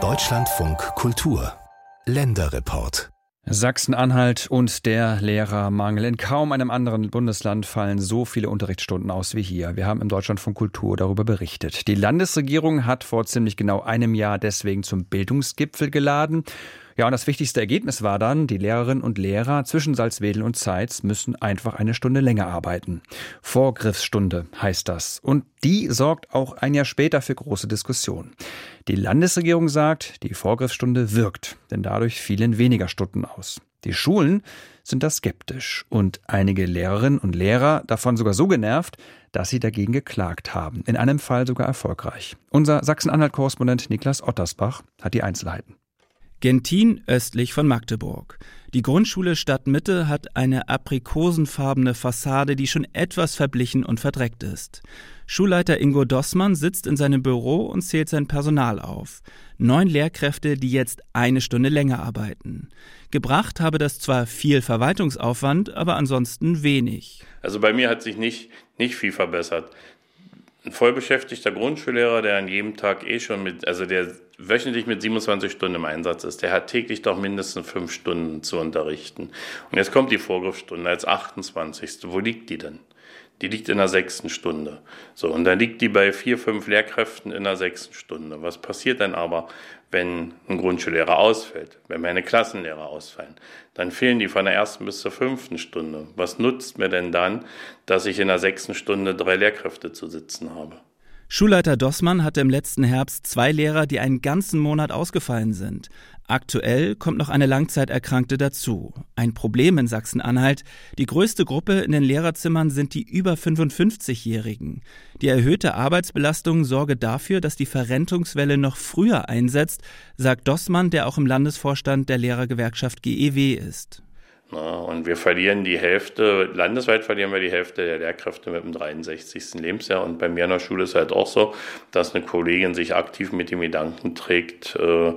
Deutschlandfunk Kultur Länderreport Sachsen-Anhalt und der Lehrermangel. In kaum einem anderen Bundesland fallen so viele Unterrichtsstunden aus wie hier. Wir haben im Deutschlandfunk Kultur darüber berichtet. Die Landesregierung hat vor ziemlich genau einem Jahr deswegen zum Bildungsgipfel geladen. Ja, und das wichtigste Ergebnis war dann, die Lehrerinnen und Lehrer zwischen Salzwedel und Zeitz müssen einfach eine Stunde länger arbeiten. Vorgriffsstunde heißt das. Und die sorgt auch ein Jahr später für große Diskussionen. Die Landesregierung sagt, die Vorgriffsstunde wirkt, denn dadurch fielen weniger Stunden aus. Die Schulen sind da skeptisch und einige Lehrerinnen und Lehrer davon sogar so genervt, dass sie dagegen geklagt haben. In einem Fall sogar erfolgreich. Unser Sachsen-Anhalt-Korrespondent Niklas Ottersbach hat die Einzelheiten. Gentin östlich von Magdeburg. Die Grundschule Stadtmitte hat eine aprikosenfarbene Fassade, die schon etwas verblichen und verdreckt ist. Schulleiter Ingo Dossmann sitzt in seinem Büro und zählt sein Personal auf. Neun Lehrkräfte, die jetzt eine Stunde länger arbeiten. Gebracht habe das zwar viel Verwaltungsaufwand, aber ansonsten wenig. Also bei mir hat sich nicht, nicht viel verbessert ein vollbeschäftigter Grundschullehrer, der an jedem Tag eh schon mit, also der wöchentlich mit 27 Stunden im Einsatz ist, der hat täglich doch mindestens fünf Stunden zu unterrichten. Und jetzt kommt die Vorgriffsstunde als 28. Wo liegt die denn? Die liegt in der sechsten Stunde. So, und dann liegt die bei vier, fünf Lehrkräften in der sechsten Stunde. Was passiert dann aber, wenn ein Grundschullehrer ausfällt, wenn meine Klassenlehrer ausfallen? Dann fehlen die von der ersten bis zur fünften Stunde. Was nutzt mir denn dann, dass ich in der sechsten Stunde drei Lehrkräfte zu sitzen habe? Schulleiter Dossmann hatte im letzten Herbst zwei Lehrer, die einen ganzen Monat ausgefallen sind. Aktuell kommt noch eine Langzeiterkrankte dazu. Ein Problem in Sachsen-Anhalt. Die größte Gruppe in den Lehrerzimmern sind die über 55-Jährigen. Die erhöhte Arbeitsbelastung sorge dafür, dass die Verrentungswelle noch früher einsetzt, sagt Dossmann, der auch im Landesvorstand der Lehrergewerkschaft GEW ist. Na, und wir verlieren die Hälfte, landesweit verlieren wir die Hälfte der Lehrkräfte mit dem 63. Lebensjahr. Und bei mir in der Schule ist halt auch so, dass eine Kollegin sich aktiv mit dem Gedanken trägt, äh,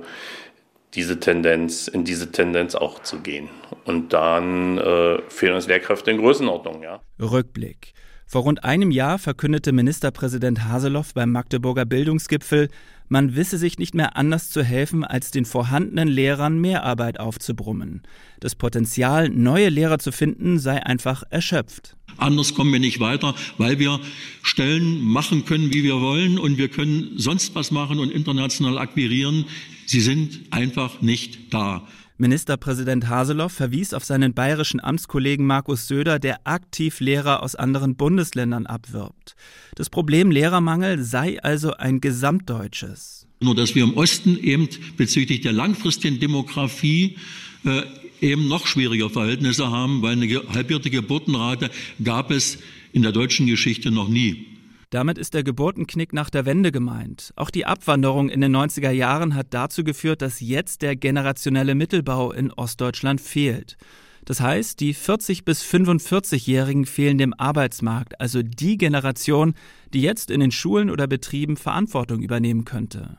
diese Tendenz, in diese Tendenz auch zu gehen. Und dann äh, fehlen uns Lehrkräfte in Größenordnung, ja. Rückblick. Vor rund einem Jahr verkündete Ministerpräsident Haseloff beim Magdeburger Bildungsgipfel, man wisse sich nicht mehr anders zu helfen, als den vorhandenen Lehrern Mehrarbeit aufzubrummen. Das Potenzial, neue Lehrer zu finden, sei einfach erschöpft. Anders kommen wir nicht weiter, weil wir Stellen machen können, wie wir wollen und wir können sonst was machen und international akquirieren. Sie sind einfach nicht da. Ministerpräsident Haseloff verwies auf seinen bayerischen Amtskollegen Markus Söder, der aktiv Lehrer aus anderen Bundesländern abwirbt. Das Problem Lehrermangel sei also ein gesamtdeutsches. Nur dass wir im Osten eben bezüglich der langfristigen Demografie äh, eben noch schwieriger Verhältnisse haben, weil eine halbierte Geburtenrate gab es in der deutschen Geschichte noch nie. Damit ist der Geburtenknick nach der Wende gemeint. Auch die Abwanderung in den 90er Jahren hat dazu geführt, dass jetzt der generationelle Mittelbau in Ostdeutschland fehlt. Das heißt, die 40 bis 45-Jährigen fehlen dem Arbeitsmarkt, also die Generation, die jetzt in den Schulen oder Betrieben Verantwortung übernehmen könnte.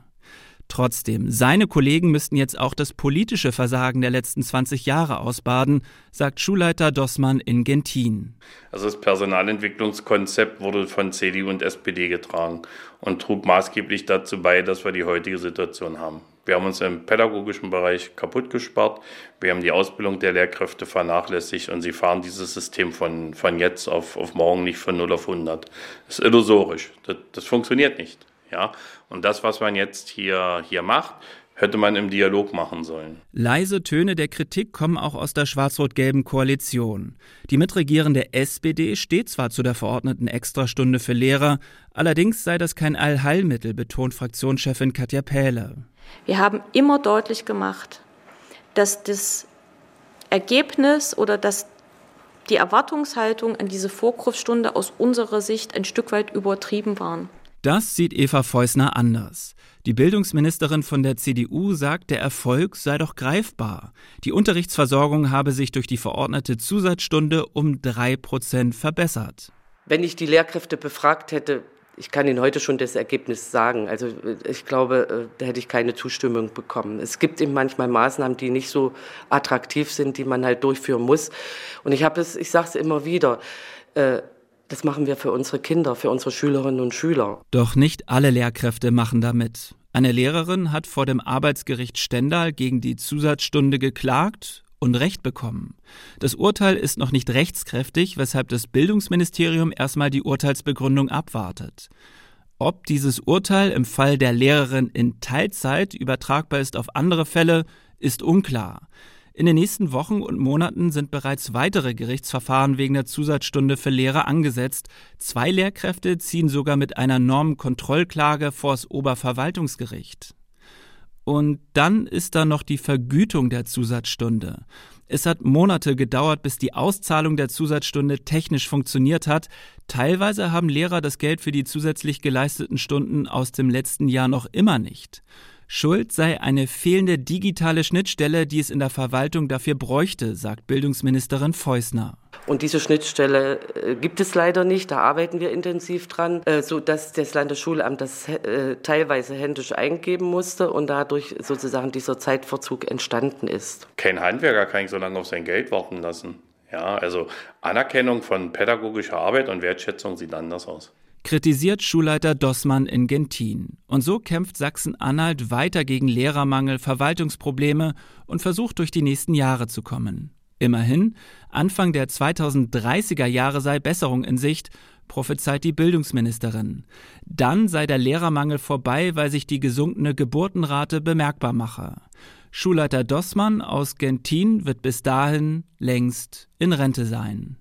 Trotzdem, seine Kollegen müssten jetzt auch das politische Versagen der letzten 20 Jahre ausbaden, sagt Schulleiter Dossmann in Gentin. Also das Personalentwicklungskonzept wurde von CDU und SPD getragen und trug maßgeblich dazu bei, dass wir die heutige Situation haben. Wir haben uns im pädagogischen Bereich kaputt gespart. Wir haben die Ausbildung der Lehrkräfte vernachlässigt und sie fahren dieses System von, von jetzt auf, auf morgen nicht von 0 auf 100. Das ist illusorisch. Das, das funktioniert nicht. Ja? Und das, was man jetzt hier, hier macht, hätte man im Dialog machen sollen. Leise Töne der Kritik kommen auch aus der schwarz-rot-gelben Koalition. Die mitregierende SPD steht zwar zu der verordneten Extrastunde für Lehrer, allerdings sei das kein Allheilmittel, betont Fraktionschefin Katja Pähle. Wir haben immer deutlich gemacht, dass das Ergebnis oder dass die Erwartungshaltung an diese Vorgriffsstunde aus unserer Sicht ein Stück weit übertrieben waren. Das sieht Eva Feusner anders. Die Bildungsministerin von der CDU sagt, der Erfolg sei doch greifbar. Die Unterrichtsversorgung habe sich durch die verordnete Zusatzstunde um drei Prozent verbessert. Wenn ich die Lehrkräfte befragt hätte, ich kann Ihnen heute schon das Ergebnis sagen. Also ich glaube, äh, da hätte ich keine Zustimmung bekommen. Es gibt eben manchmal Maßnahmen, die nicht so attraktiv sind, die man halt durchführen muss. Und ich habe es, ich sage es immer wieder, äh, Das machen wir für unsere Kinder, für unsere Schülerinnen und Schüler. Doch nicht alle Lehrkräfte machen damit. Eine Lehrerin hat vor dem Arbeitsgericht Stendal gegen die Zusatzstunde geklagt und Recht bekommen. Das Urteil ist noch nicht rechtskräftig, weshalb das Bildungsministerium erstmal die Urteilsbegründung abwartet. Ob dieses Urteil im Fall der Lehrerin in Teilzeit übertragbar ist auf andere Fälle, ist unklar. In den nächsten Wochen und Monaten sind bereits weitere Gerichtsverfahren wegen der Zusatzstunde für Lehrer angesetzt. Zwei Lehrkräfte ziehen sogar mit einer Normenkontrollklage vors Oberverwaltungsgericht. Und dann ist da noch die Vergütung der Zusatzstunde. Es hat Monate gedauert, bis die Auszahlung der Zusatzstunde technisch funktioniert hat. Teilweise haben Lehrer das Geld für die zusätzlich geleisteten Stunden aus dem letzten Jahr noch immer nicht. Schuld sei eine fehlende digitale Schnittstelle, die es in der Verwaltung dafür bräuchte, sagt Bildungsministerin Feusner. Und diese Schnittstelle äh, gibt es leider nicht. Da arbeiten wir intensiv dran, äh, so dass das Landesschulamt das äh, teilweise händisch eingeben musste und dadurch sozusagen dieser Zeitverzug entstanden ist. Kein Handwerker kann ich so lange auf sein Geld warten lassen. Ja, also Anerkennung von pädagogischer Arbeit und Wertschätzung sieht anders aus kritisiert Schulleiter Dossmann in Gentin. Und so kämpft Sachsen-Anhalt weiter gegen Lehrermangel, Verwaltungsprobleme und versucht durch die nächsten Jahre zu kommen. Immerhin, Anfang der 2030er Jahre sei Besserung in Sicht, prophezeit die Bildungsministerin. Dann sei der Lehrermangel vorbei, weil sich die gesunkene Geburtenrate bemerkbar mache. Schulleiter Dossmann aus Gentin wird bis dahin längst in Rente sein.